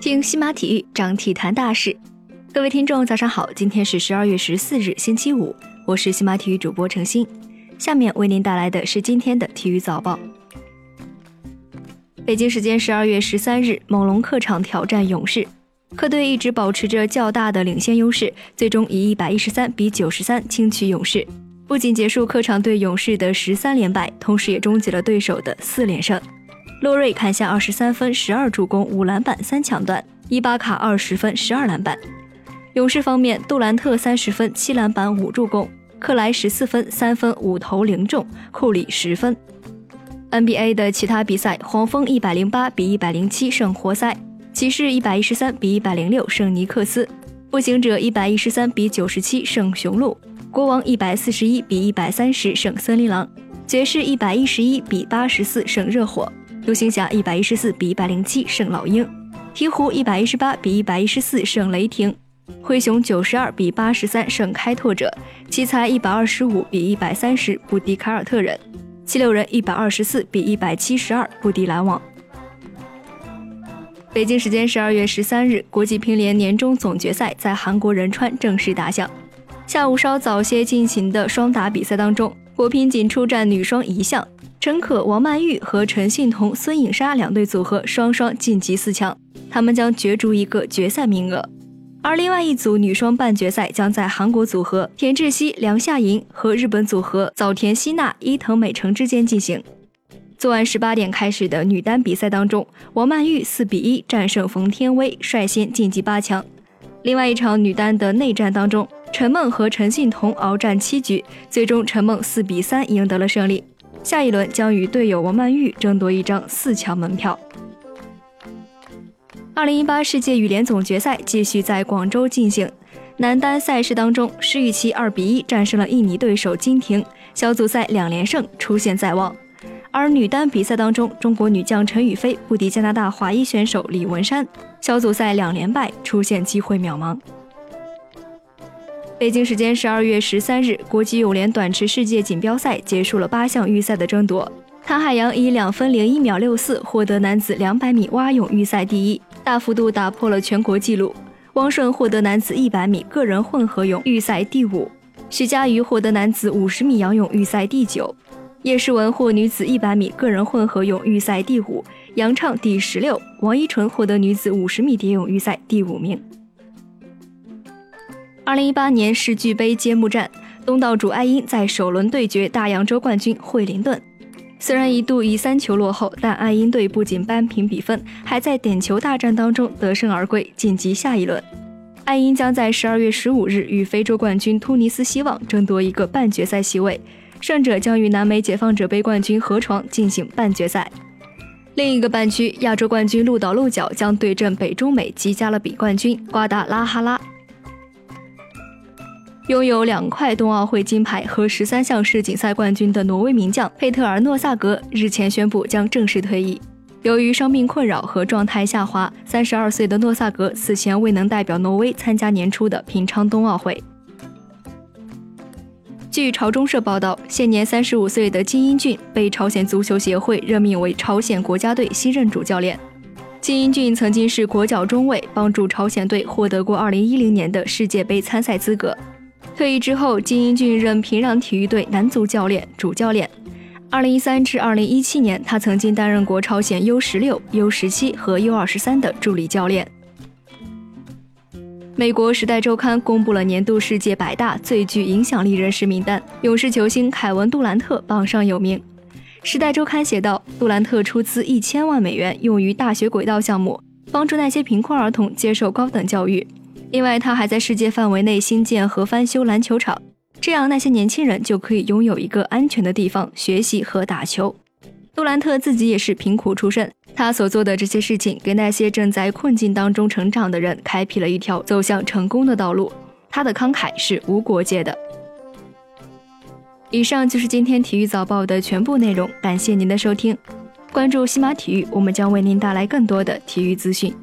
听西马体育，长体坛大事。各位听众，早上好，今天是十二月十四日，星期五，我是西马体育主播程鑫。下面为您带来的是今天的体育早报。北京时间十二月十三日，猛龙客场挑战勇士，客队一直保持着较大的领先优势，最终以一百一十三比九十三轻取勇士，不仅结束客场对勇士的十三连败，同时也终结了对手的四连胜。洛瑞砍下二十三分、十二助攻、五篮板、三抢断；伊巴卡二十分、十二篮板。勇士方面，杜兰特三十分、七篮板、五助攻；克莱十四分、三分、五投零中；库里十分。NBA 的其他比赛，黄蜂一百零八比一百零七胜活塞；骑士一百一十三比一百零六胜尼克斯；步行者一百一十三比九十七胜雄鹿；国王一百四十一比一百三十胜森林狼；爵士一百一十一比八十四胜热火。独行侠一百一十四比一百零七胜老鹰，鹈鹕一百一十八比一百一十四胜雷霆，灰熊九十二比八十三胜开拓者，奇才一百二十五比一百三十不敌凯尔特人，七六人一百二十四比一百七十二不敌篮网。北京时间十二月十三日，国际乒联年终总决赛在韩国仁川正式打响。下午稍早些进行的双打比赛当中，国乒仅出战女双一项。陈可、王曼玉和陈幸同、孙颖莎两队组合双双晋级四强，他们将角逐一个决赛名额。而另外一组女双半决赛将在韩国组合田志希、梁夏莹和日本组合早田希娜、伊藤美诚之间进行。昨晚十八点开始的女单比赛当中，王曼玉四比一战胜冯天薇，率先晋级八强。另外一场女单的内战当中，陈梦和陈幸同鏖战七局，最终陈梦四比三赢得了胜利。下一轮将与队友王曼玉争夺一张四强门票。二零一八世界羽联总决赛继续在广州进行，男单赛事当中，施雨琦二比一战胜了印尼对手金廷，小组赛两连胜，出线在望。而女单比赛当中，中国女将陈雨菲不敌加拿大华裔选手李文山，小组赛两连败，出线机会渺茫。北京时间十二月十三日，国际泳联短池世界锦标赛结束了八项预赛的争夺。谭海洋以两分零一秒六四获得男子两百米蛙泳预赛第一，大幅度打破了全国纪录。汪顺获得男子一百米个人混合泳预赛第五，徐嘉余获得男子五十米仰泳预赛第九，叶诗文获女子一百米个人混合泳预赛第五，杨畅第十六，王一纯获得女子五十米蝶泳预赛第五名。二零一八年世俱杯揭幕战，东道主爱因在首轮对决大洋洲冠军惠灵顿。虽然一度以三球落后，但爱因队不仅扳平比分，还在点球大战当中得胜而归，晋级下一轮。爱因将在十二月十五日与非洲冠军突尼斯希望争夺一个半决赛席位，胜者将与南美解放者杯冠军河床进行半决赛。另一个半区，亚洲冠军鹿岛鹿角将对阵北中美及加勒比冠军瓜达拉哈拉。拥有两块冬奥会金牌和十三项世锦赛冠军的挪威名将佩特尔诺萨格日前宣布将正式退役。由于伤病困扰和状态下滑，三十二岁的诺萨格此前未能代表挪威参加年初的平昌冬奥会。据朝中社报道，现年三十五岁的金英俊被朝鲜足球协会任命为朝鲜国家队新任主教练。金英俊曾经是国脚中卫，帮助朝鲜队获得过二零一零年的世界杯参赛资格。退役之后，金英俊任平壤体育队男足教练、主教练。二零一三至二零一七年，他曾经担任过朝鲜 U 十六、U 十七和 U 二十三的助理教练。美国《时代周刊》公布了年度世界百大最具影响力人士名单，勇士球星凯文·杜兰特榜上有名。《时代周刊》写道：“杜兰特出资一千万美元用于大学轨道项目，帮助那些贫困儿童接受高等教育。”另外，他还在世界范围内新建和翻修篮球场，这样那些年轻人就可以拥有一个安全的地方学习和打球。杜兰特自己也是贫苦出身，他所做的这些事情，给那些正在困境当中成长的人开辟了一条走向成功的道路。他的慷慨是无国界的。以上就是今天体育早报的全部内容，感谢您的收听。关注西马体育，我们将为您带来更多的体育资讯。